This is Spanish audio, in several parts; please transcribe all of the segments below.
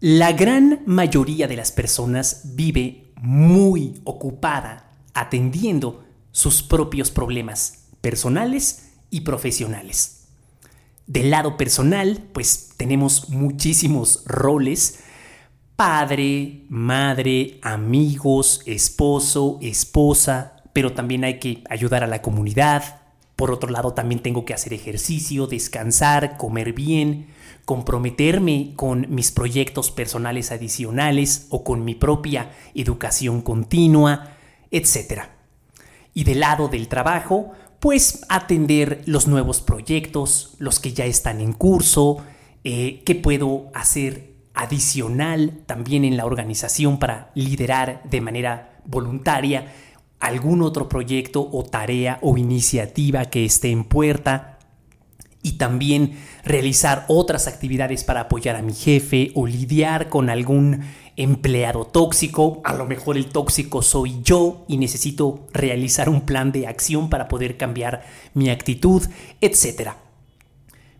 La gran mayoría de las personas vive muy ocupada atendiendo sus propios problemas personales y profesionales. Del lado personal, pues tenemos muchísimos roles. Padre, madre, amigos, esposo, esposa, pero también hay que ayudar a la comunidad. Por otro lado, también tengo que hacer ejercicio, descansar, comer bien, comprometerme con mis proyectos personales adicionales o con mi propia educación continua, etc. Y del lado del trabajo, pues atender los nuevos proyectos, los que ya están en curso, eh, qué puedo hacer adicional también en la organización para liderar de manera voluntaria algún otro proyecto o tarea o iniciativa que esté en puerta y también realizar otras actividades para apoyar a mi jefe o lidiar con algún empleado tóxico. A lo mejor el tóxico soy yo y necesito realizar un plan de acción para poder cambiar mi actitud, etc.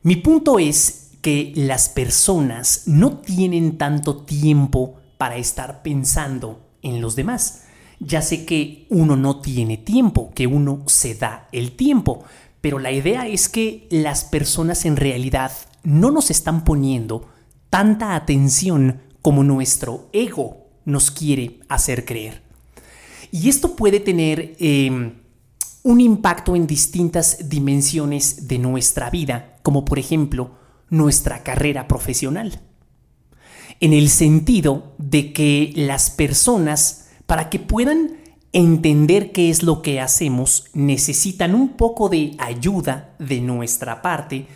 Mi punto es que las personas no tienen tanto tiempo para estar pensando en los demás. Ya sé que uno no tiene tiempo, que uno se da el tiempo, pero la idea es que las personas en realidad no nos están poniendo tanta atención como nuestro ego nos quiere hacer creer. Y esto puede tener em, un impacto en distintas dimensiones de nuestra vida, como por ejemplo nuestra carrera profesional. En el sentido de que las personas, para que puedan entender qué es lo que hacemos, necesitan un poco de ayuda de nuestra parte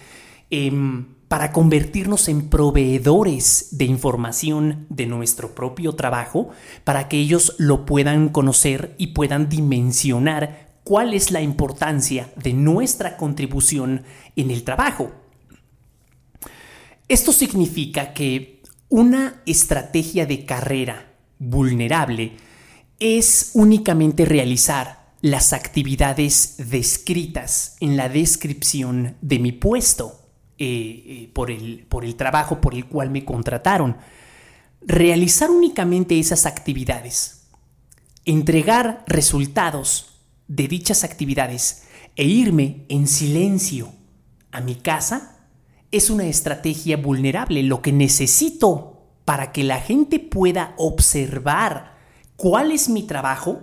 em, para convertirnos en proveedores de información de nuestro propio trabajo, para que ellos lo puedan conocer y puedan dimensionar cuál es la importancia de nuestra contribución en el trabajo. Esto significa que una estrategia de carrera vulnerable es únicamente realizar las actividades descritas en la descripción de mi puesto eh, eh, por, el, por el trabajo por el cual me contrataron. Realizar únicamente esas actividades, entregar resultados de dichas actividades e irme en silencio a mi casa es una estrategia vulnerable. Lo que necesito para que la gente pueda observar cuál es mi trabajo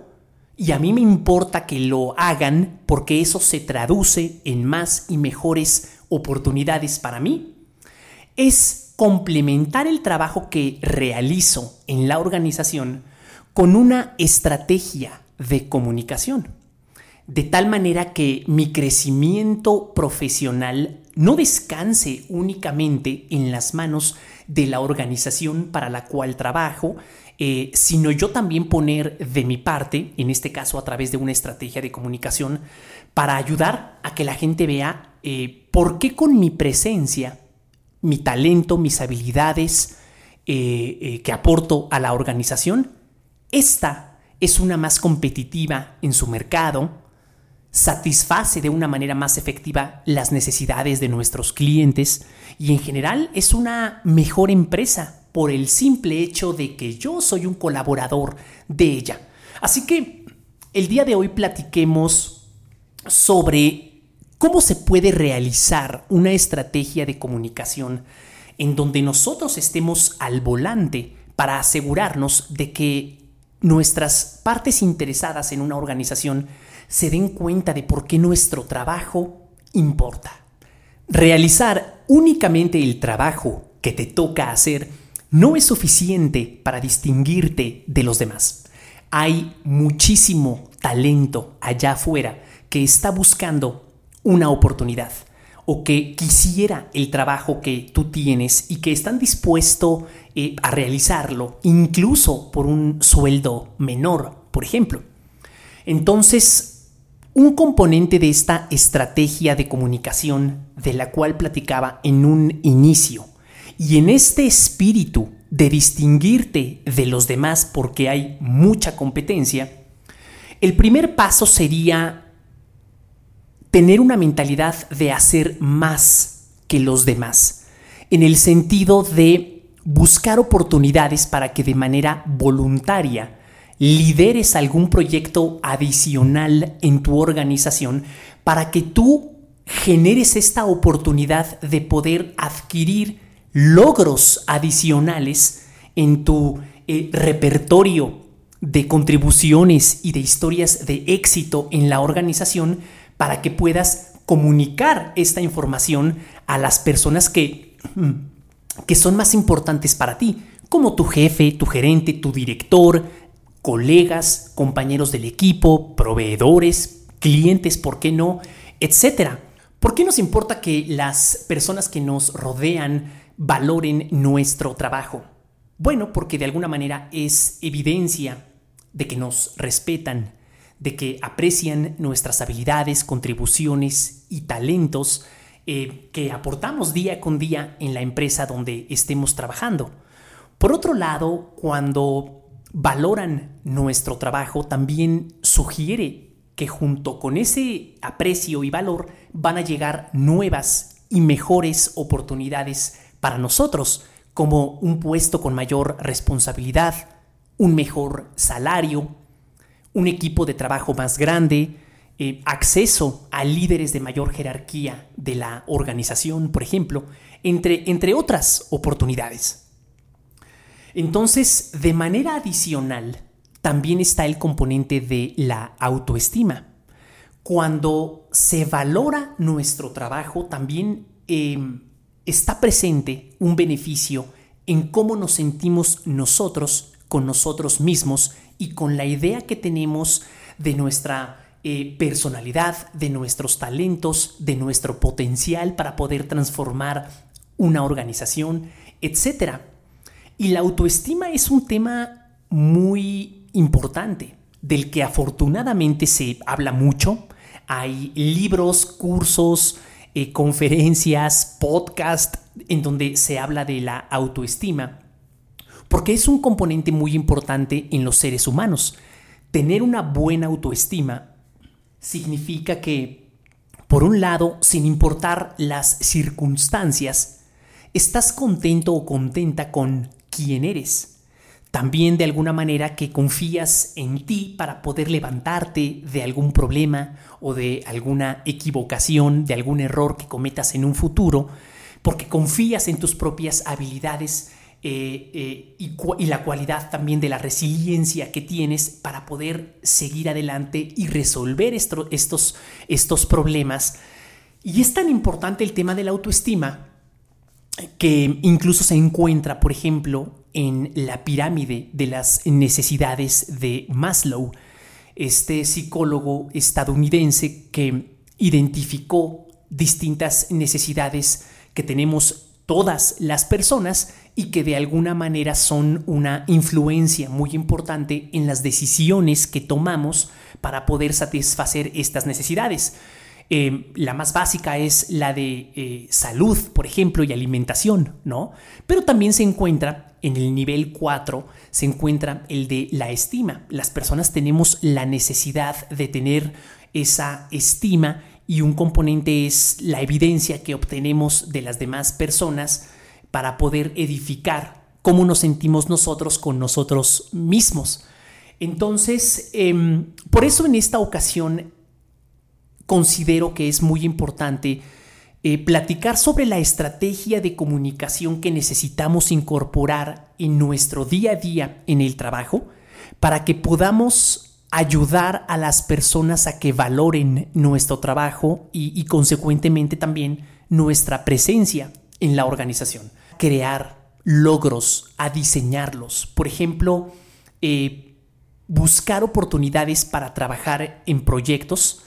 y a mí me importa que lo hagan porque eso se traduce en más y mejores oportunidades para mí, es complementar el trabajo que realizo en la organización con una estrategia de comunicación, de tal manera que mi crecimiento profesional no descanse únicamente en las manos de la organización para la cual trabajo, eh, sino yo también poner de mi parte, en este caso a través de una estrategia de comunicación, para ayudar a que la gente vea eh, por qué con mi presencia, mi talento, mis habilidades eh, que aporto a la organización, esta es una más competitiva en su mercado, satisface de una manera más efectiva las necesidades de nuestros clientes y en general es una mejor empresa por el simple hecho de que yo soy un colaborador de ella. Así que el día de hoy platiquemos sobre cómo se puede realizar una estrategia de comunicación en donde nosotros estemos al volante para asegurarnos de que nuestras partes interesadas en una organización se den cuenta de por qué nuestro trabajo importa. Realizar únicamente el trabajo que te toca hacer no es suficiente para distinguirte de los demás. Hay muchísimo talento allá afuera que está buscando una oportunidad o que quisiera el trabajo que tú tienes y que están dispuestos eh, a realizarlo, incluso por un sueldo menor, por ejemplo. Entonces, un componente de esta estrategia de comunicación de la cual platicaba en un inicio y en este espíritu de distinguirte de los demás porque hay mucha competencia, el primer paso sería tener una mentalidad de hacer más que los demás, en el sentido de buscar oportunidades para que de manera voluntaria lideres algún proyecto adicional en tu organización para que tú generes esta oportunidad de poder adquirir logros adicionales en tu eh, repertorio de contribuciones y de historias de éxito en la organización para que puedas comunicar esta información a las personas que, que son más importantes para ti, como tu jefe, tu gerente, tu director, colegas, compañeros del equipo, proveedores, clientes, ¿por qué no? Etcétera. ¿Por qué nos importa que las personas que nos rodean valoren nuestro trabajo? Bueno, porque de alguna manera es evidencia de que nos respetan, de que aprecian nuestras habilidades, contribuciones y talentos eh, que aportamos día con día en la empresa donde estemos trabajando. Por otro lado, cuando valoran nuestro trabajo, también sugiere que junto con ese aprecio y valor van a llegar nuevas y mejores oportunidades para nosotros, como un puesto con mayor responsabilidad, un mejor salario, un equipo de trabajo más grande, eh, acceso a líderes de mayor jerarquía de la organización, por ejemplo, entre, entre otras oportunidades. Entonces, de manera adicional, también está el componente de la autoestima. Cuando se valora nuestro trabajo, también em, está presente un beneficio en cómo nos sentimos nosotros con nosotros mismos y con la idea que tenemos de nuestra eh, personalidad, de nuestros talentos, de nuestro potencial para poder transformar una organización, etc. Y la autoestima es un tema muy importante, del que afortunadamente se habla mucho. Hay libros, cursos, eh, conferencias, podcasts en donde se habla de la autoestima porque es un componente muy importante en los seres humanos. Tener una buena autoestima significa que, por un lado, sin importar las circunstancias, estás contento o contenta con quién eres. También de alguna manera que confías en ti para poder levantarte de algún problema o de alguna equivocación, de algún error que cometas en un futuro, porque confías en tus propias habilidades eh, eh, y, la cualidad también de la resiliencia que tienes para poder seguir adelante y resolver estos, estos problemas. Y es tan importante el tema de la autoestima que incluso se encuentra, por ejemplo, en la pirámide de las necesidades de Maslow, este psicólogo estadounidense que identificó distintas necesidades que tenemos todas las personas y que de alguna manera son una influencia muy importante en las decisiones que tomamos para poder satisfacer estas necesidades. Eh, la más básica es la de eh, salud, por ejemplo, y alimentación, ¿no? Pero también se encuentra en el nivel 4, se encuentra el de la estima. Las personas tenemos la necesidad de tener esa estima y un componente es la evidencia que obtenemos de las demás personas para poder edificar cómo nos sentimos nosotros con nosotros mismos. Entonces, em, por eso en esta ocasión considero que es muy importante eh, platicar sobre la estrategia de comunicación que necesitamos incorporar en nuestro día a día en el trabajo para que podamos ayudar a las personas a que valoren nuestro trabajo y consecuentemente también nuestra presencia en la organización crear logros, a diseñarlos. Por ejemplo, eh, buscar oportunidades para trabajar en proyectos.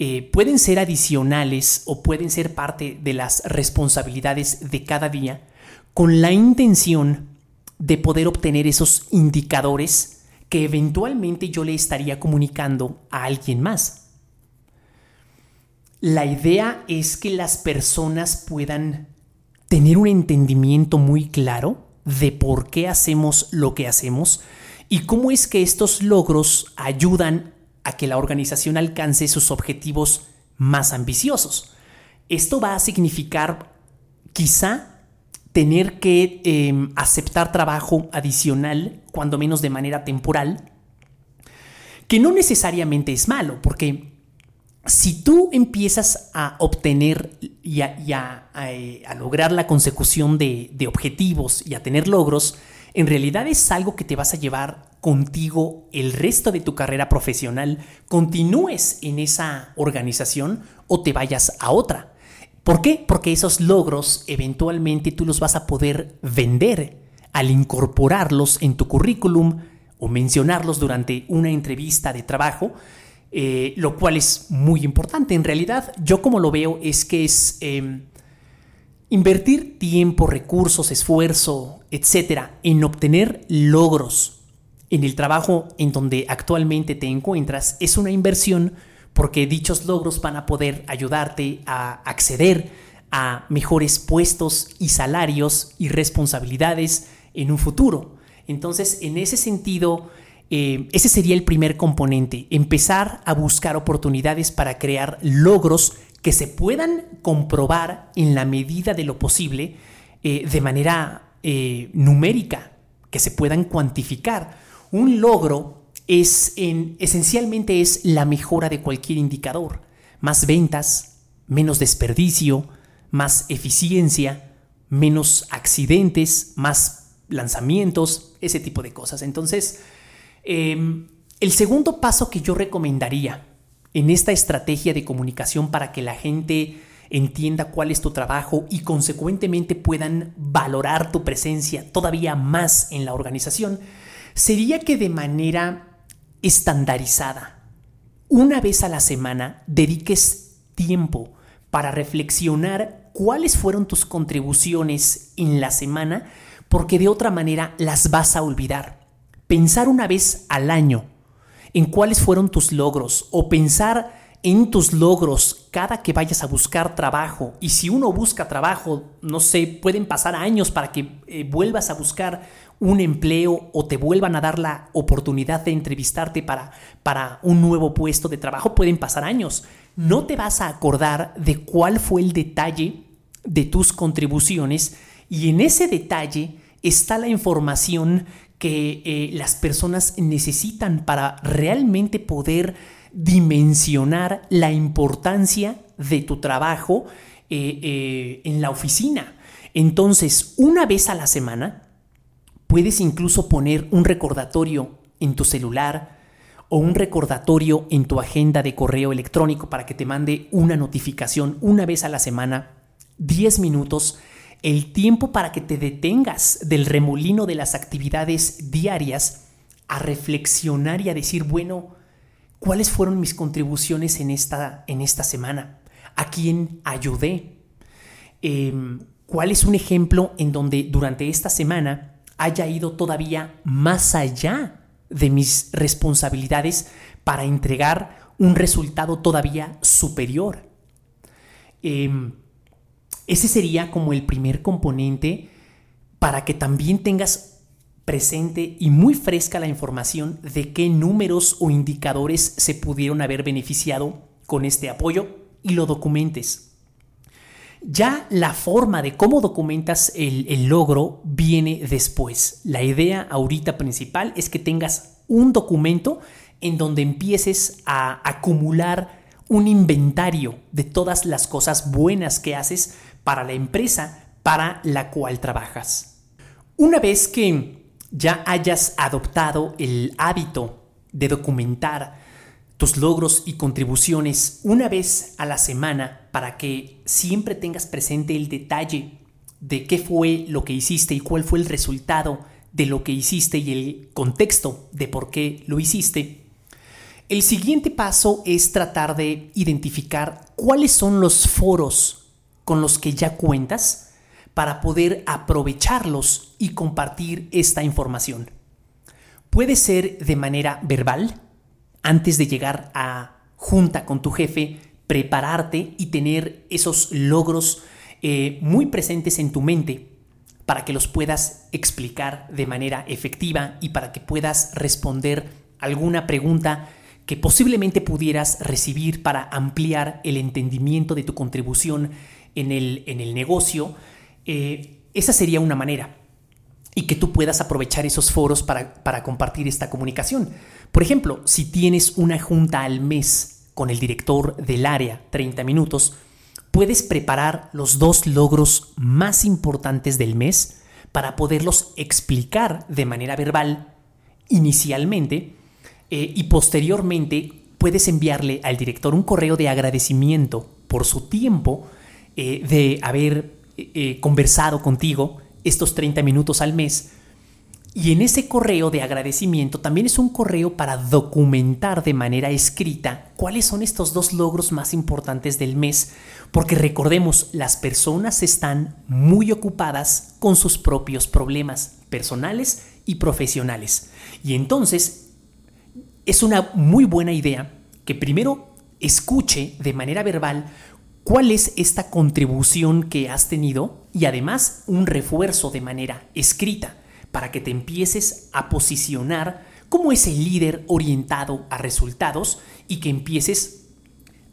Eh, pueden ser adicionales o pueden ser parte de las responsabilidades de cada día con la intención de poder obtener esos indicadores que eventualmente yo le estaría comunicando a alguien más. La idea es que las personas puedan tener un entendimiento muy claro de por qué hacemos lo que hacemos y cómo es que estos logros ayudan a que la organización alcance sus objetivos más ambiciosos. Esto va a significar quizá tener que em, aceptar trabajo adicional, cuando menos de manera temporal, que no necesariamente es malo, porque si tú empiezas a obtener y a, eh, lograr la consecución de, de, objetivos y a tener logros, en realidad es algo que te vas a llevar contigo el resto de tu carrera profesional, continúes en esa organización o te vayas a otra. ¿Por qué? Porque esos logros eventualmente tú los vas a poder vender al incorporarlos en tu currículum o mencionarlos durante una entrevista de trabajo eh, lo cual es muy importante. En realidad, yo como lo veo es que es em, invertir tiempo, recursos, esfuerzo, etcétera, en obtener logros en el trabajo en donde actualmente te encuentras es una inversión porque dichos logros van a poder ayudarte a acceder a mejores puestos y salarios y responsabilidades en un futuro. Entonces, en ese sentido, eh, ese sería el primer componente, empezar a buscar oportunidades para crear logros que se puedan comprobar en la medida de lo posible eh, de manera eh, numérica, que se puedan cuantificar. Un logro es en, esencialmente es la mejora de cualquier indicador. Más ventas, menos desperdicio, más eficiencia, menos accidentes, más lanzamientos, ese tipo de cosas. Entonces, Em, el segundo paso que yo recomendaría en esta estrategia de comunicación para que la gente entienda cuál es tu trabajo y consecuentemente puedan valorar tu presencia todavía más en la organización, sería que de manera estandarizada, una vez a la semana, dediques tiempo para reflexionar cuáles fueron tus contribuciones en la semana, porque de otra manera las vas a olvidar pensar una vez al año en cuáles fueron tus logros o pensar en tus logros cada que vayas a buscar trabajo. Y si uno busca trabajo, no sé, pueden pasar años para que eh, vuelvas a buscar un empleo o te vuelvan a dar la oportunidad de entrevistarte para, para un nuevo puesto de trabajo. Pueden pasar años. No te vas a acordar de cuál fue el detalle de tus contribuciones y en ese detalle está la información que eh, las personas necesitan para realmente poder dimensionar la importancia de tu trabajo eh, eh, en la oficina. Entonces, una vez a la semana, puedes incluso poner un recordatorio en tu celular o un recordatorio en tu agenda de correo electrónico para que te mande una notificación una vez a la semana, 10 minutos el tiempo para que te detengas del remolino de las actividades diarias a reflexionar y a decir, bueno, ¿cuáles fueron mis contribuciones en esta, en esta semana? ¿A quién ayudé? Em, ¿Cuál es un ejemplo en donde durante esta semana haya ido todavía más allá de mis responsabilidades para entregar un resultado todavía superior? Eh, ese sería como el primer componente para que también tengas presente y muy fresca la información de qué números o indicadores se pudieron haber beneficiado con este apoyo y lo documentes. Ya la forma de cómo documentas el, logro viene después. La idea ahorita principal es que tengas un documento en donde empieces a acumular un inventario de todas las cosas buenas que haces para la empresa para la cual trabajas. Una vez que ya hayas adoptado el hábito de documentar tus logros y contribuciones una vez a la semana para que siempre tengas presente el detalle de qué fue lo que hiciste y cuál fue el resultado de lo que hiciste y el contexto de por qué lo hiciste, el siguiente paso es tratar de identificar cuáles son los foros con los que ya cuentas para poder aprovecharlos y compartir esta información. Puede ser de manera verbal, antes de llegar a junta con tu jefe, prepararte y tener esos logros eh, muy presentes en tu mente para que los puedas explicar de manera efectiva y para que puedas responder alguna pregunta que posiblemente pudieras recibir para ampliar el entendimiento de tu contribución en el, en el negocio, eh, esa sería una manera y que tú puedas aprovechar esos foros para, para compartir esta comunicación. Por ejemplo, si tienes una junta al mes con el director del área, 30 minutos, puedes preparar los dos logros más importantes del mes para poderlos explicar de manera verbal inicialmente eh, y posteriormente puedes enviarle al director un correo de agradecimiento por su tiempo eh, de haber eh, conversado contigo estos 30 minutos al mes. Y en ese correo de agradecimiento también es un correo para documentar de manera escrita cuáles son estos dos logros más importantes del mes, porque recordemos, las personas están muy ocupadas con sus propios problemas personales y profesionales. Y entonces es una muy buena idea que primero escuche de manera verbal cuál es esta contribución que has tenido y además un refuerzo de manera escrita para que te empieces a posicionar como ese líder orientado a resultados y que empieces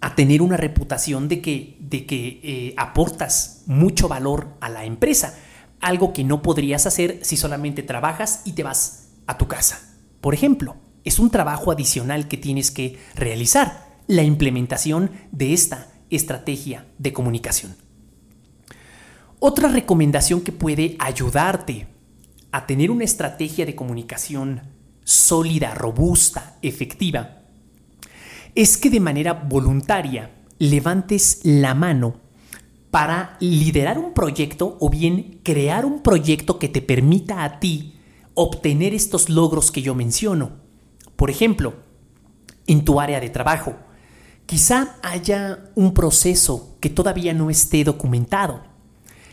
a tener una reputación de que, de que eh, aportas mucho valor a la empresa, algo que no podrías hacer si solamente trabajas y te vas a tu casa. Por ejemplo, es un trabajo adicional que tienes que realizar, la implementación de esta estrategia de comunicación. Otra recomendación que puede ayudarte a tener una estrategia de comunicación sólida, robusta, efectiva, es que de manera voluntaria levantes la mano para liderar un proyecto o bien crear un proyecto que te permita a ti obtener estos logros que yo menciono. Por ejemplo, en tu área de trabajo, quizá haya un proceso que todavía no esté documentado.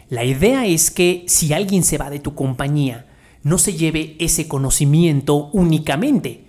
La idea es que si alguien se va de tu compañía, no se lleve ese conocimiento únicamente.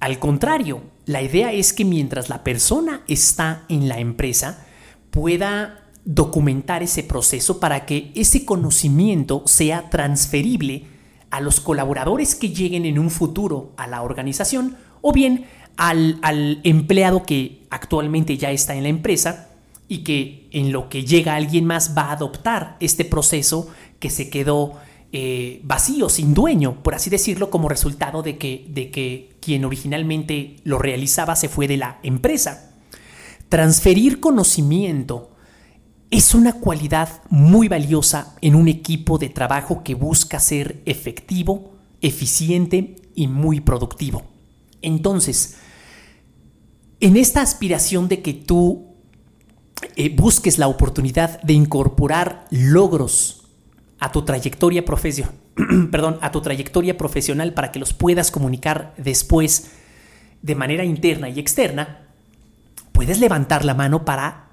Al contrario, la idea es que mientras la persona está en la empresa, pueda documentar ese proceso para que ese conocimiento sea transferible a los colaboradores que lleguen en un futuro a la organización o bien al, al, empleado que actualmente ya está en la empresa y que en lo que llega alguien más va a adoptar este proceso que se quedó eh, vacío, sin dueño, por así decirlo, como resultado de que, de que quien originalmente lo realizaba se fue de la empresa. Transferir conocimiento es una cualidad muy valiosa en un equipo de trabajo que busca ser efectivo, eficiente y muy productivo. Entonces, en esta aspiración de que tú eh, busques la oportunidad de incorporar logros a tu trayectoria profesional, perdón, a tu trayectoria profesional para que los puedas comunicar después de manera interna y externa, puedes levantar la mano para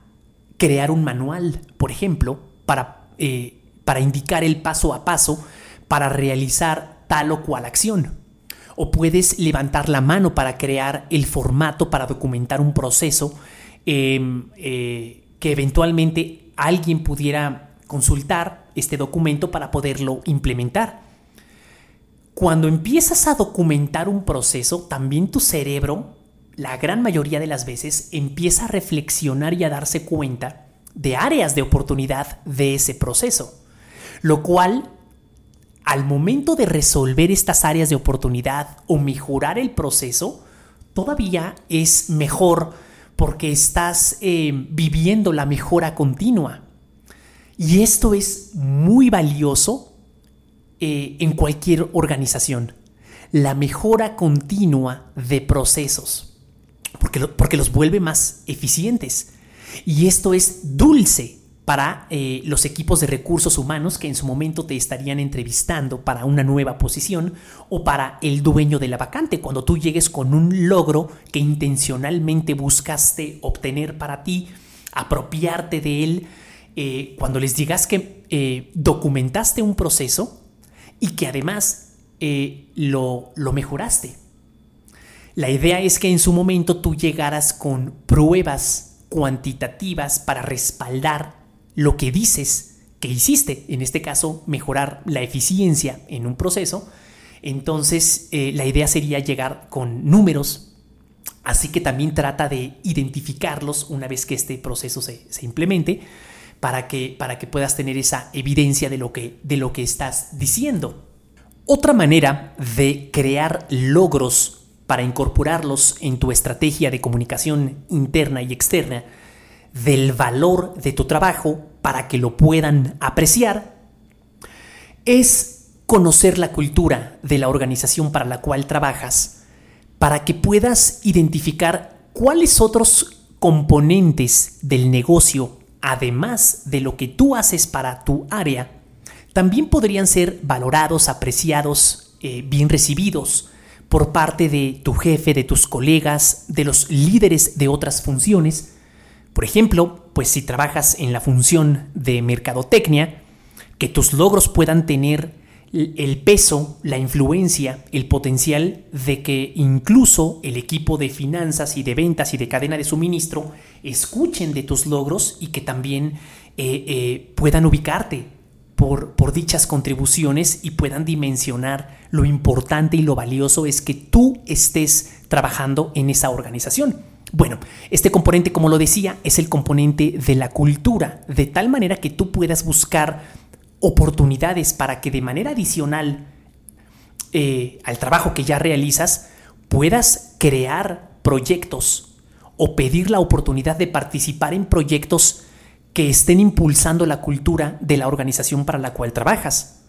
crear un manual, por ejemplo, para, eh, para indicar el paso a paso para realizar tal o cual acción. O puedes levantar la mano para crear el formato para documentar un proceso em, eh, que eventualmente alguien pudiera consultar este documento para poderlo implementar. Cuando empiezas a documentar un proceso, también tu cerebro, la gran mayoría de las veces, empieza a reflexionar y a darse cuenta de áreas de oportunidad de ese proceso. Lo cual, al momento de resolver estas áreas de oportunidad o mejorar el proceso, todavía es mejor porque estás eh, viviendo la mejora continua. Y esto es muy valioso eh, en cualquier organización. La mejora continua de procesos, porque, porque los vuelve más eficientes. Y esto es dulce para eh, los equipos de recursos humanos que en su momento te estarían entrevistando para una nueva posición o para el dueño de la vacante cuando tú llegues con un logro que intencionalmente buscaste obtener para ti, apropiarte de él eh, cuando les digas que eh, documentaste un proceso y que además lo, lo mejoraste. La idea es que en su momento tú llegaras con pruebas cuantitativas para respaldar lo que dices que hiciste, en este caso mejorar la eficiencia en un proceso, entonces la idea sería llegar con números, así que también trata de identificarlos una vez que este proceso se, se implemente para que, para que puedas tener esa evidencia de lo, que, de lo que estás diciendo. Otra manera de crear logros para incorporarlos en tu estrategia de comunicación interna y externa del valor de tu trabajo para que lo puedan apreciar es conocer la cultura de la organización para la cual trabajas para que puedas identificar cuáles otros componentes del negocio, además de lo que tú haces para tu área, también podrían ser valorados, apreciados, eh, bien recibidos por parte de tu jefe, de tus colegas, de los líderes de otras funciones. Por ejemplo, pues si trabajas en la función de mercadotecnia, que tus logros puedan tener el peso, la influencia, el potencial de que incluso el equipo de finanzas y de ventas y de cadena de suministro escuchen de tus logros y que también eh, eh, puedan ubicarte por, por dichas contribuciones y puedan dimensionar lo importante y lo valioso es que tú estés trabajando en esa organización. Bueno, este componente, como lo decía, es el componente de la cultura, de tal manera que tú puedas buscar oportunidades para que de manera adicional eh, al trabajo que ya realizas puedas crear proyectos o pedir la oportunidad de participar en proyectos que estén impulsando la cultura de la organización para la cual trabajas.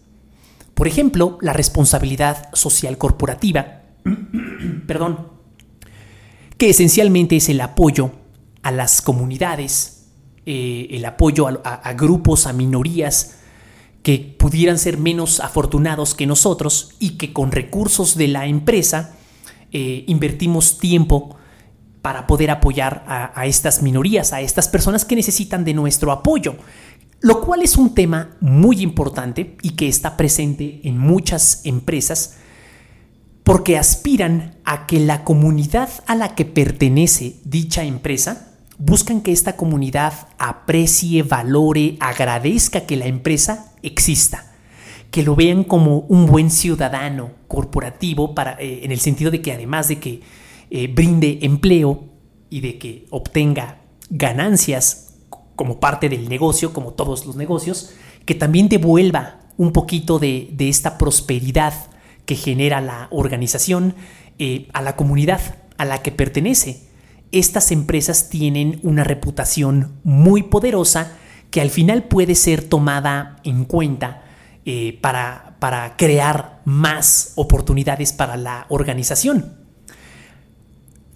Por ejemplo, la responsabilidad social corporativa, perdón, que esencialmente es el apoyo a las comunidades, eh, el apoyo a grupos, a minorías, que pudieran ser menos afortunados que nosotros y que con recursos de la empresa eh, invertimos tiempo para poder apoyar a, estas minorías, a estas personas que necesitan de nuestro apoyo. Lo cual es un tema muy importante y que está presente en muchas empresas porque aspiran a que la comunidad a la que pertenece dicha empresa buscan que esta comunidad aprecie, valore, agradezca que la empresa exista, que lo vean como un buen ciudadano corporativo para, eh, en el sentido de que además de que eh, brinde empleo y de que obtenga ganancias como parte del negocio, como todos los negocios, que también devuelva un poquito de, esta prosperidad que genera la organización eh, a la comunidad a la que pertenece estas empresas tienen una reputación muy poderosa que al final puede ser tomada en cuenta eh, para, para crear más oportunidades para la organización.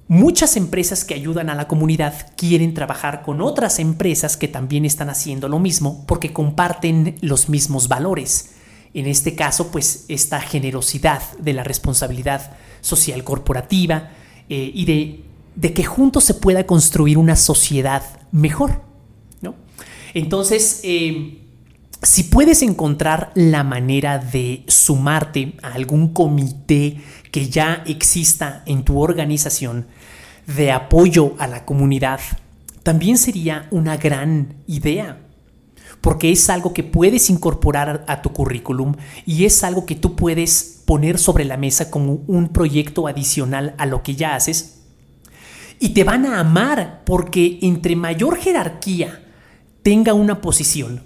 Muchas empresas que ayudan a la comunidad quieren trabajar con otras empresas que también están haciendo lo mismo porque comparten los mismos valores. En este caso, pues esta generosidad de la responsabilidad social corporativa eh, y de que juntos se pueda construir una sociedad mejor. ¿no? Entonces, eh, si puedes encontrar la manera de sumarte a algún comité que ya exista en tu organización de apoyo a la comunidad, también sería una gran idea porque es algo que puedes incorporar a tu currículum y es algo que tú puedes poner sobre la mesa como un proyecto adicional a lo que ya haces. Y te van a amar porque entre mayor jerarquía tenga una posición,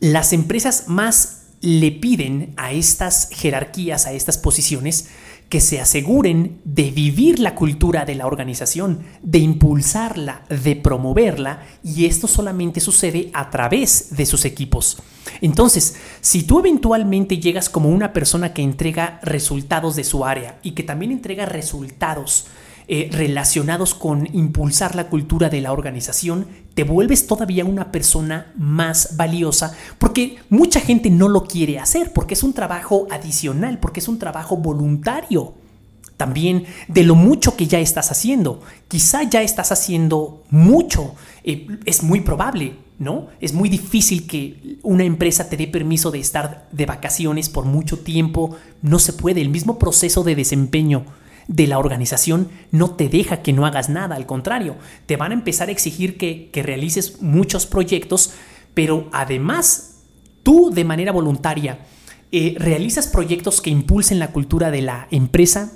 las empresas más le piden a estas jerarquías, a estas posiciones, que se aseguren de vivir la cultura de la organización, de impulsarla, de promoverla, y esto solamente sucede a través de sus equipos. Entonces, si tú eventualmente llegas como una persona que entrega resultados de su área y que también entrega resultados eh, relacionados con impulsar la cultura de la organización, te vuelves todavía una persona más valiosa porque mucha gente no lo quiere hacer, porque es un trabajo adicional, porque es un trabajo voluntario. También de lo mucho que ya estás haciendo. Quizá ya estás haciendo mucho. Eh, es muy probable, ¿no? Es muy difícil que una empresa te dé permiso de estar de vacaciones por mucho tiempo. No se puede. El mismo proceso de desempeño de la organización no te deja que no hagas nada, al contrario, te van a empezar a exigir que, realices muchos proyectos, pero además tú de manera voluntaria eh, realizas proyectos que impulsen la cultura de la empresa,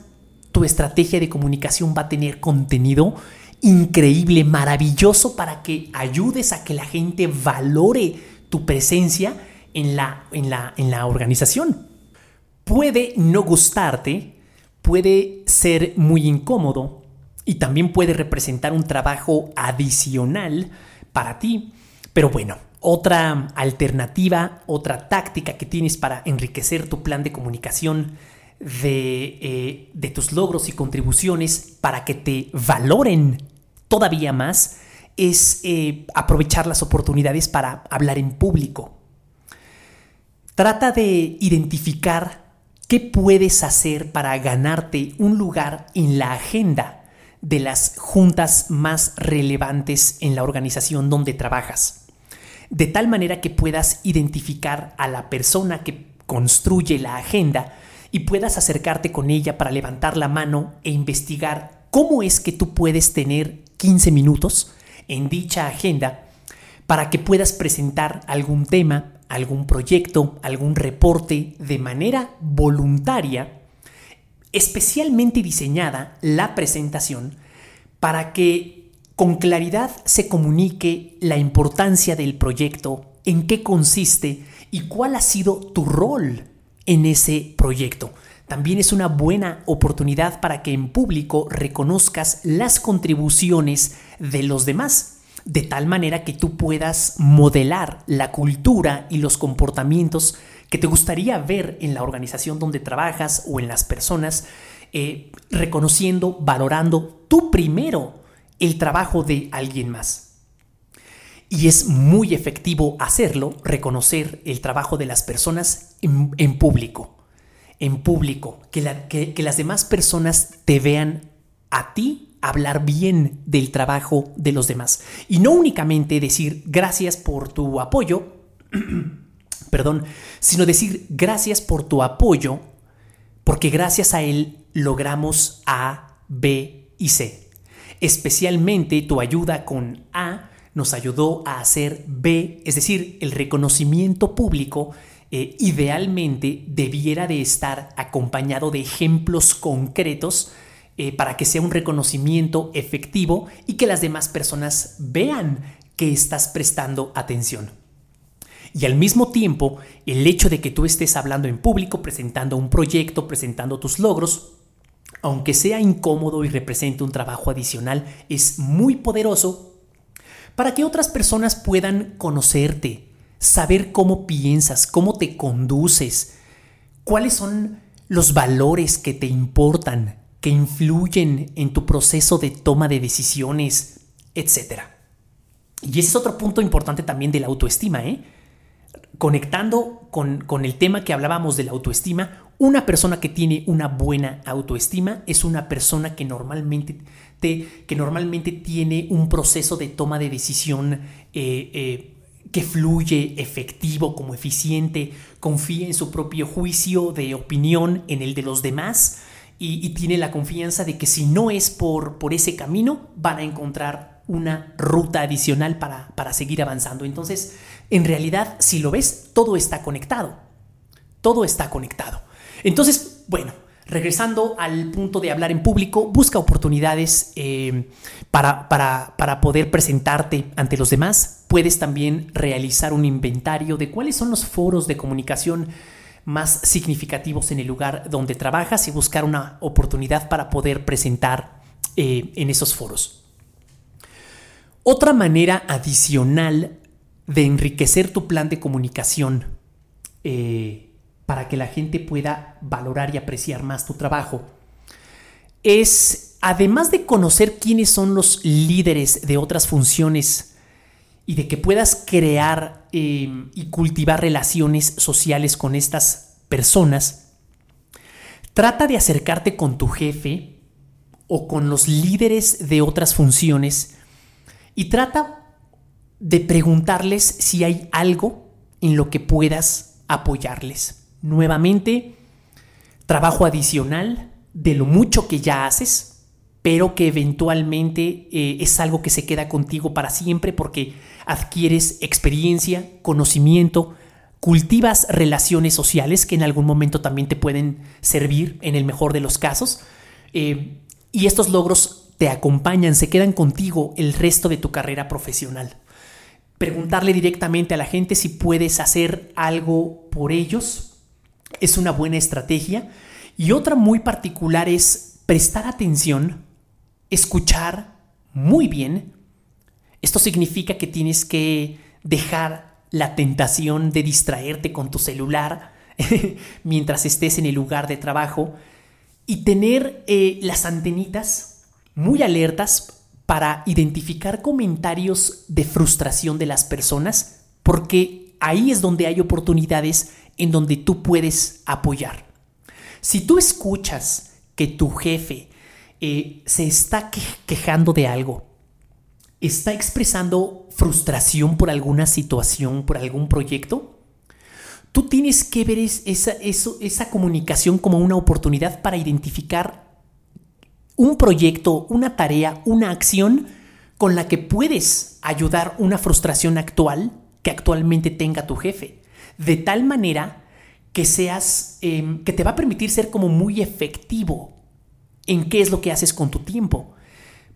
tu estrategia de comunicación va a tener contenido increíble, maravilloso para que ayudes a que la gente valore tu presencia en la, en la, en la organización. Puede no gustarte, puede ser muy incómodo y también puede representar un trabajo adicional para ti. Pero bueno, otra alternativa, otra táctica que tienes para enriquecer tu plan de comunicación de, eh, tus logros y contribuciones para que te valoren todavía más es eh, aprovechar las oportunidades para hablar en público. Trata de identificar qué puedes hacer para ganarte un lugar en la agenda de las juntas más relevantes en la organización donde trabajas. De tal manera que puedas identificar a la persona que construye la agenda y puedas acercarte con ella para levantar la mano e investigar cómo es que tú puedes tener 15 minutos en dicha agenda para que puedas presentar algún tema, algún proyecto, algún reporte de manera voluntaria, especialmente diseñada la presentación para que con claridad se comunique la importancia del proyecto, en qué consiste y cuál ha sido tu rol en ese proyecto. También es una buena oportunidad para que en público reconozcas las contribuciones de los demás, de tal manera que tú puedas modelar la cultura y los comportamientos que te gustaría ver en la organización donde trabajas o en las personas, eh, reconociendo, valorando tú primero el trabajo de alguien más. Y es muy efectivo hacerlo, reconocer el trabajo de las personas en, público. En público. Que, que las demás personas te vean a ti hablar bien del trabajo de los demás. Y no únicamente decir gracias por tu apoyo, perdón, sino decir gracias por tu apoyo, porque gracias a él logramos A, B y C. Especialmente tu ayuda con A nos ayudó a hacer B, es decir, el reconocimiento público eh, idealmente debiera de estar acompañado de ejemplos concretos eh, para que sea un reconocimiento efectivo y que las demás personas vean que estás prestando atención. Y al mismo tiempo, el hecho de que tú estés hablando en público, presentando un proyecto, presentando tus logros, aunque sea incómodo y represente un trabajo adicional, es muy poderoso para que otras personas puedan conocerte, saber cómo piensas, cómo te conduces, cuáles son los valores que te importan, que influyen en tu proceso de toma de decisiones, etc. Y ese es otro punto importante también de la autoestima, ¿eh? Conectando con, con el tema que hablábamos de la autoestima, una persona que tiene una buena autoestima es una persona que normalmente, que normalmente tiene un proceso de toma de decisión eh, eh, que fluye, efectivo, como eficiente, confía en su propio juicio de opinión, en el de los demás y, tiene la confianza de que si no es por, por ese camino, van a encontrar una ruta adicional para, para seguir avanzando. Entonces, en realidad, si lo ves, todo está conectado. Todo está conectado. Entonces, bueno, regresando al punto de hablar en público, busca oportunidades eh, para, para, poder presentarte ante los demás. Puedes también realizar un inventario de cuáles son los foros de comunicación más significativos en el lugar donde trabajas y buscar una oportunidad para poder presentar eh, en esos foros. Otra manera adicional de enriquecer tu plan de comunicación eh, para que la gente pueda valorar y apreciar más tu trabajo es, además de conocer quiénes son los líderes de otras funciones y de que puedas crear eh, y cultivar relaciones sociales con estas personas, trata de acercarte con tu jefe o con los líderes de otras funciones y trata de preguntarles si hay algo en lo que puedas apoyarles. Nuevamente trabajo adicional de lo mucho que ya haces, pero que eventualmente eh, es algo que se queda contigo para siempre porque adquieres experiencia, conocimiento, cultivas relaciones sociales que en algún momento también te pueden servir en el mejor de los casos. Eh, y estos logros te acompañan, se quedan contigo el resto de tu carrera profesional. Preguntarle directamente a la gente si puedes hacer algo por ellos es una buena estrategia. Y otra muy particular es prestar atención, escuchar muy bien. Esto significa que tienes que dejar la tentación de distraerte con tu celular mientras estés en el lugar de trabajo y tener eh, las antenitas muy alertas para identificar comentarios de frustración de las personas, porque ahí es donde hay oportunidades en donde tú puedes apoyar. Si tú escuchas que tu jefe eh, se está quejando de algo, está expresando frustración por alguna situación, por algún proyecto, tú tienes que ver esa, esa comunicación como una oportunidad para identificar un proyecto, una tarea, una acción con la que puedes ayudar una frustración actual que actualmente tenga tu jefe. De tal manera que seas, em, que te va a permitir ser como muy efectivo en qué es lo que haces con tu tiempo.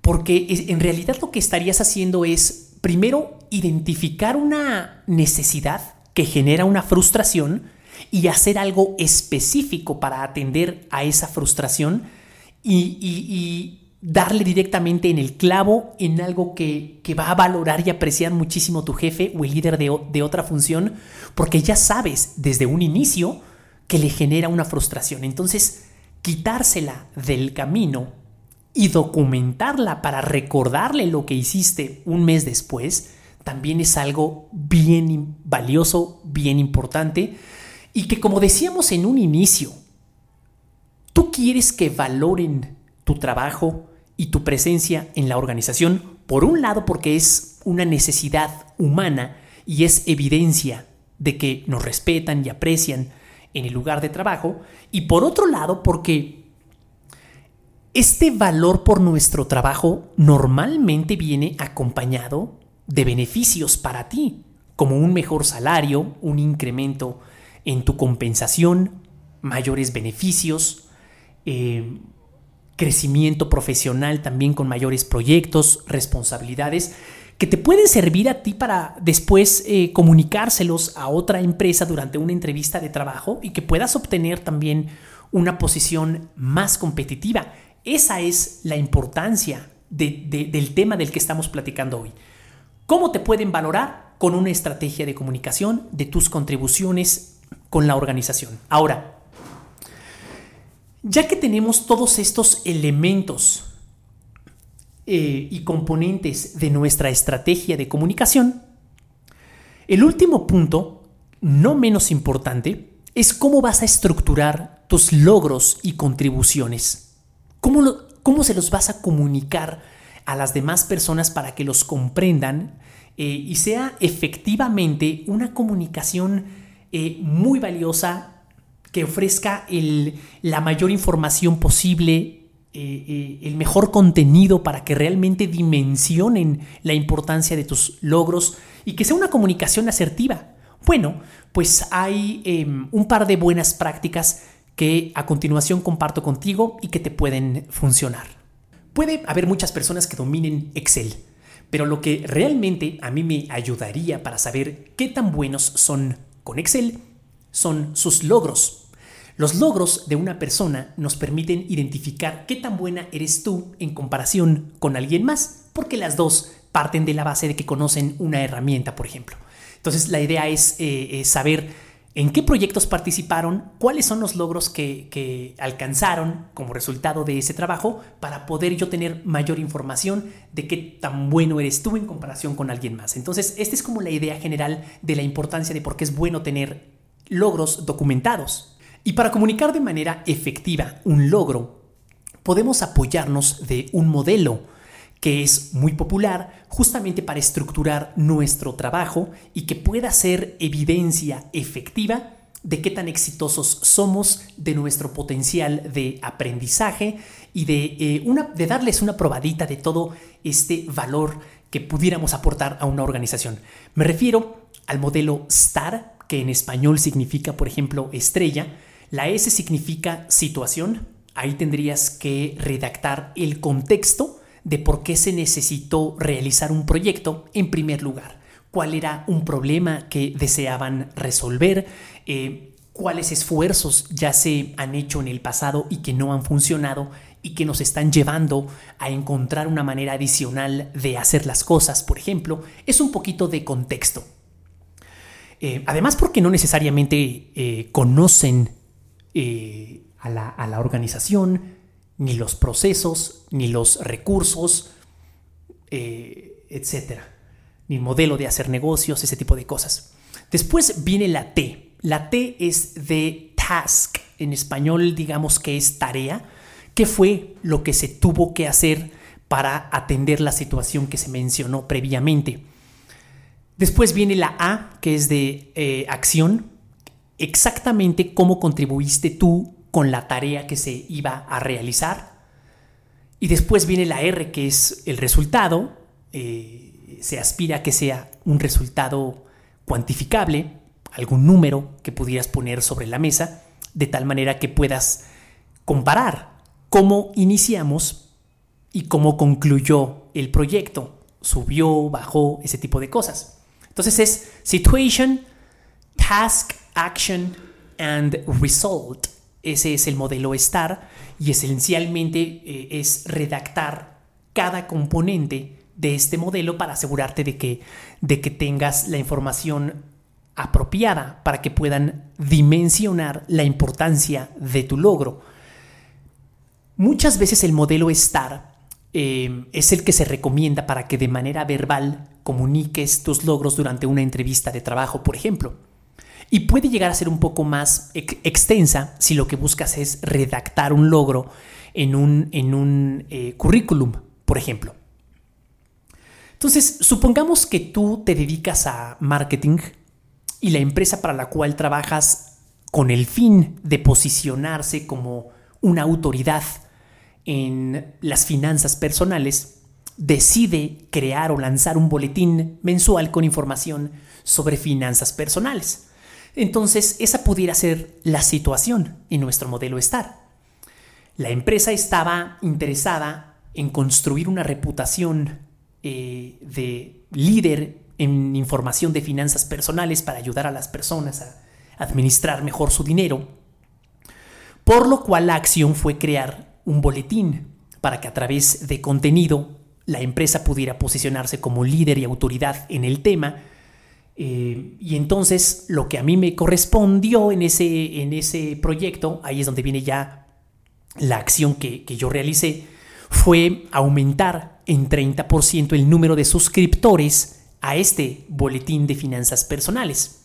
Porque en realidad lo que estarías haciendo es, primero, identificar una necesidad que genera una frustración y hacer algo específico para atender a esa frustración y, darle directamente en el clavo en algo que, va a valorar y apreciar muchísimo tu jefe o el líder de, de otra función, porque ya sabes desde un inicio que le genera una frustración. Entonces, quitársela del camino y documentarla para recordarle lo que hiciste un mes después, también es algo bien valioso, bien importante y que como decíamos en un inicio, tú quieres que valoren tu trabajo y tu presencia en la organización, por un lado porque es una necesidad humana y es evidencia de que nos respetan y aprecian en el lugar de trabajo, y por otro lado porque este valor por nuestro trabajo normalmente viene acompañado de beneficios para ti, como un mejor salario, un incremento en tu compensación, mayores beneficios, eh, crecimiento profesional también con mayores proyectos, responsabilidades que te pueden servir a ti para después eh, comunicárselos a otra empresa durante una entrevista de trabajo y que puedas obtener también una posición más competitiva. Esa es la importancia del tema del que estamos platicando hoy. ¿Cómo te pueden valorar? Con una estrategia de comunicación de tus contribuciones con la organización. Ahora, ya que tenemos todos estos elementos eh, y componentes de nuestra estrategia de comunicación, el último punto, no menos importante, es cómo vas a estructurar tus logros y contribuciones. ¿Cómo, cómo se los vas a comunicar a las demás personas para que los comprendan eh, y sea efectivamente una comunicación eh, muy valiosa que ofrezca la mayor información posible, el mejor contenido para que realmente dimensionen la importancia de tus logros y que sea una comunicación asertiva. Bueno, pues hay em, un par de buenas prácticas que a continuación comparto contigo y que te pueden funcionar. Puede haber muchas personas que dominen Excel, pero lo que realmente a mí me ayudaría para saber qué tan buenos son con Excel son sus logros. Los logros de una persona nos permiten identificar qué tan buena eres tú en comparación con alguien más, porque las dos parten de la base de que conocen una herramienta, por ejemplo. Entonces la idea es eh, saber en qué proyectos participaron, cuáles son los logros que, alcanzaron como resultado de ese trabajo para poder yo tener mayor información de qué tan bueno eres tú en comparación con alguien más. Entonces, esta es como la idea general de la importancia de por qué es bueno tener logros documentados. Y para comunicar de manera efectiva un logro, podemos apoyarnos de un modelo que es muy popular justamente para estructurar nuestro trabajo y que pueda ser evidencia efectiva de qué tan exitosos somos, de nuestro potencial de aprendizaje y de, eh, una, de darles una probadita de todo este valor que pudiéramos aportar a una organización. Me refiero al modelo STAR, que en español significa, por ejemplo, estrella. La S significa situación. Ahí tendrías que redactar el contexto de por qué se necesitó realizar un proyecto en primer lugar, cuál era un problema que deseaban resolver, eh, cuáles esfuerzos ya se han hecho en el pasado y que no han funcionado y que nos están llevando a encontrar una manera adicional de hacer las cosas, por ejemplo, es un poquito de contexto. Eh, además porque no necesariamente eh, conocen a la organización, ni los procesos, ni los recursos, eh, etcétera, ni modelo de hacer negocios, ese tipo de cosas. Después viene la T. La T es de task. En español, digamos que es tarea. ¿Qué fue lo que se tuvo que hacer para atender la situación que se mencionó previamente? Después viene la A, que es de eh, acción. Exactamente cómo contribuiste tú con la tarea que se iba a realizar. Y después viene la R, que es el resultado. Eh, se aspira a que sea un resultado cuantificable, algún número que pudieras poner sobre la mesa, de tal manera que puedas comparar cómo iniciamos y cómo concluyó el proyecto. Subió, bajó, ese tipo de cosas. Entonces es situation, task, action and result. Ese es el modelo STAR y esencialmente eh, es redactar cada componente de este modelo para asegurarte de que, de que tengas la información apropiada para que puedan dimensionar la importancia de tu logro. Muchas veces el modelo STAR eh, es el que se recomienda para que de manera verbal comuniques tus logros durante una entrevista de trabajo, por ejemplo y puede llegar a ser un poco más extensa si lo que buscas es redactar un logro en un, en un eh, currículum, por ejemplo. Entonces, supongamos que tú te dedicas a marketing y la empresa para la cual trabajas con el fin de posicionarse como una autoridad en las finanzas personales, decide crear o lanzar un boletín mensual con información sobre finanzas personales. Entonces, esa pudiera ser la situación en nuestro modelo STAR. La empresa estaba interesada en construir una reputación eh, de líder en información de finanzas personales para ayudar a las personas a administrar mejor su dinero, por lo cual la acción fue crear un boletín para que a través de contenido la empresa pudiera posicionarse como líder y autoridad en el tema eh, y entonces lo que a mí me correspondió en ese, en ese proyecto, ahí es donde viene ya la acción que, que yo realicé, fue aumentar en 30% el número de suscriptores a este boletín de finanzas personales.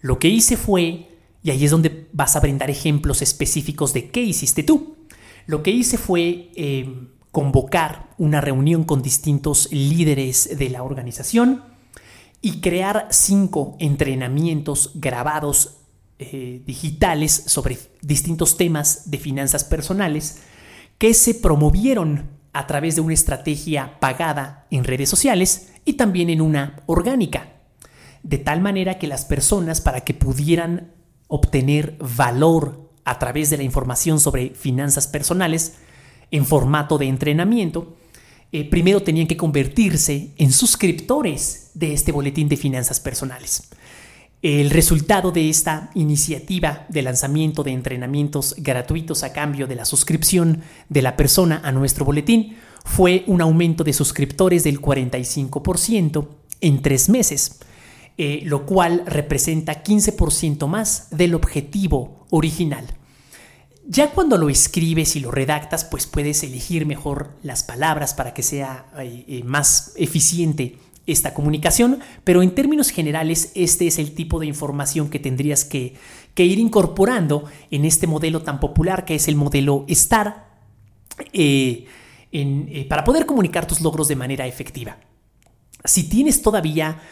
Lo que hice fue, y ahí es donde vas a brindar ejemplos específicos de qué hiciste tú, lo que hice fue eh, convocar una reunión con distintos líderes de la organización, y crear cinco entrenamientos grabados eh, digitales sobre distintos temas de finanzas personales que se promovieron a través de una estrategia pagada en redes sociales y también en una orgánica, de tal manera que las personas para que pudieran obtener valor a través de la información sobre finanzas personales en formato de entrenamiento, eh, primero tenían que convertirse en suscriptores de este boletín de finanzas personales. El resultado de esta iniciativa de lanzamiento de entrenamientos gratuitos a cambio de la suscripción de la persona a nuestro boletín fue un aumento de suscriptores del 45% en tres meses, eh, lo cual representa 15% más del objetivo original. Ya cuando lo escribes y lo redactas, pues puedes elegir mejor las palabras para que sea eh, eh, más eficiente esta comunicación, pero en términos generales este es el tipo de información que tendrías que, ir incorporando en este modelo tan popular que es el modelo STAR eh, para poder comunicar tus logros de manera efectiva. Si tienes todavía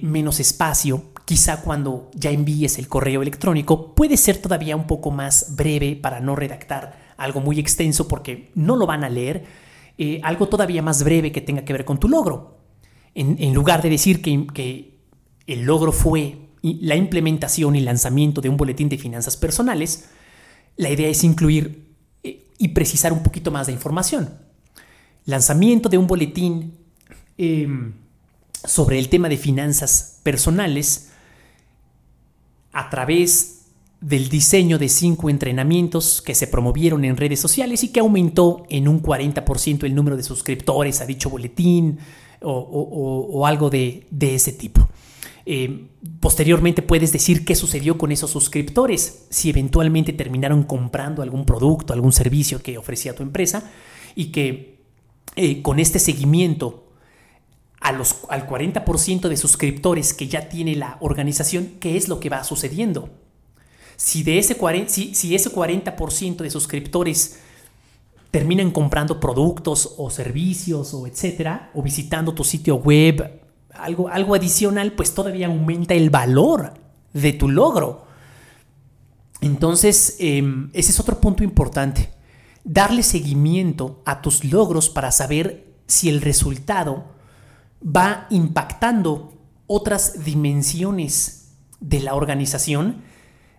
menos espacio, quizá cuando ya envíes el correo electrónico puede ser todavía un poco más breve para no redactar algo muy extenso porque no lo van a leer, eh, algo todavía más breve que tenga que ver con tu logro. En, lugar de decir que, el logro fue la implementación y lanzamiento de un boletín de finanzas personales, la idea es incluir eh, y precisar un poquito más de información. lanzamiento de un boletín em, sobre el tema de finanzas personales a través del diseño de cinco entrenamientos que se promovieron en redes sociales y que aumentó en un 40% el número de suscriptores a dicho boletín o, algo de, ese tipo. Eh, posteriormente puedes decir qué sucedió con esos suscriptores, si eventualmente terminaron comprando algún producto, algún servicio que ofrecía tu empresa y que eh, con este seguimiento a los, al 40% de suscriptores que ya tiene la organización, qué es lo que va sucediendo si, de ese 40, si, ese 40% de suscriptores terminan comprando productos o servicios o etcétera, o visitando tu sitio web, algo, algo adicional, pues todavía aumenta el valor de tu logro. Entonces, em, ese es otro punto importante. Darle seguimiento a tus logros para saber si el resultado va impactando otras dimensiones de la organización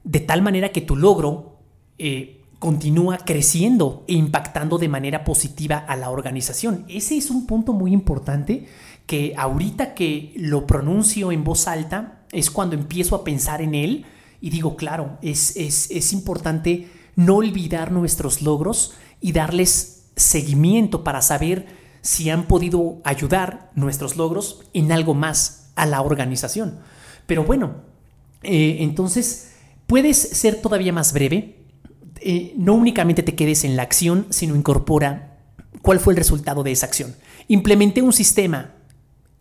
de tal manera que tu logro eh, continúa creciendo e impactando de manera positiva a la organización. Ese es un punto muy importante que ahorita que lo pronuncio en voz alta es cuando empiezo a pensar en él y digo, claro, es, es, es importante no olvidar nuestros logros y darles seguimiento para saber si han podido ayudar nuestros logros en algo más a la organización. Pero bueno, eh, entonces Puedes ser todavía más breve. Eh, no únicamente te quedes en la acción, sino incorpora cuál fue el resultado de esa acción. Implementé un sistema,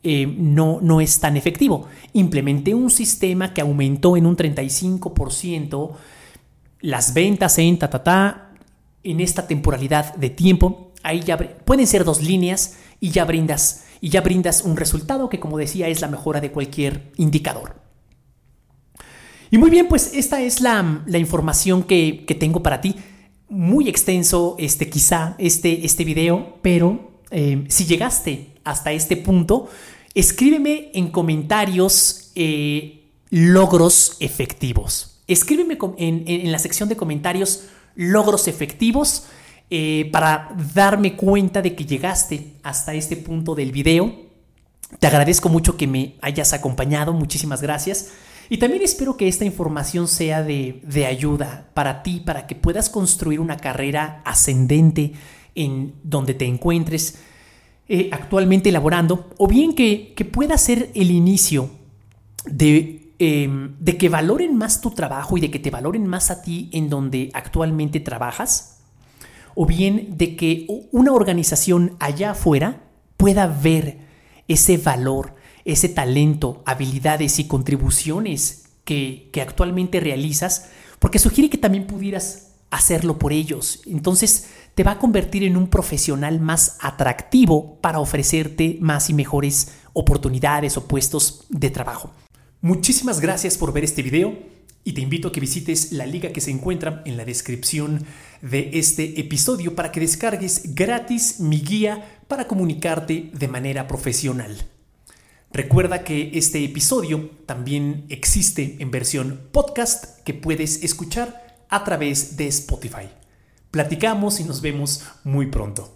eh, no, no es tan efectivo. Implementé un sistema que aumentó en un 35% las ventas en ta, ta, ta, en esta temporalidad de tiempo. Ahí ya pueden ser dos líneas y ya brindas y ya brindas un resultado que como decía es la mejora de cualquier indicador. Y muy bien, pues esta es la, información que, tengo para ti. Muy extenso, este, quizá, este, este video, pero eh, si llegaste hasta este punto, escríbeme en comentarios eh, logros efectivos. Escríbeme en, la sección de comentarios logros efectivos eh, para darme cuenta de que llegaste hasta este punto del video. Te agradezco mucho que me hayas acompañado, muchísimas gracias. Y también espero que esta información sea de, ayuda para ti, para que puedas construir una carrera ascendente en donde te encuentres eh, actualmente elaborando, o bien que, pueda ser el inicio de, em, de que valoren más tu trabajo y de que te valoren más a ti en donde actualmente trabajas, o bien de que una organización allá afuera pueda ver ese valor, ese talento, habilidades y contribuciones que, actualmente realizas, porque sugiere que también pudieras hacerlo por ellos. Entonces te va a convertir en un profesional más atractivo para ofrecerte más y mejores oportunidades o puestos de trabajo. Muchísimas gracias por ver este video y te invito a que visites la liga que se encuentra en la descripción de este episodio para que descargues gratis mi guía para comunicarte de manera profesional. Recuerda que este episodio también existe en versión podcast que puedes escuchar a través de Spotify. Platicamos y nos vemos muy pronto.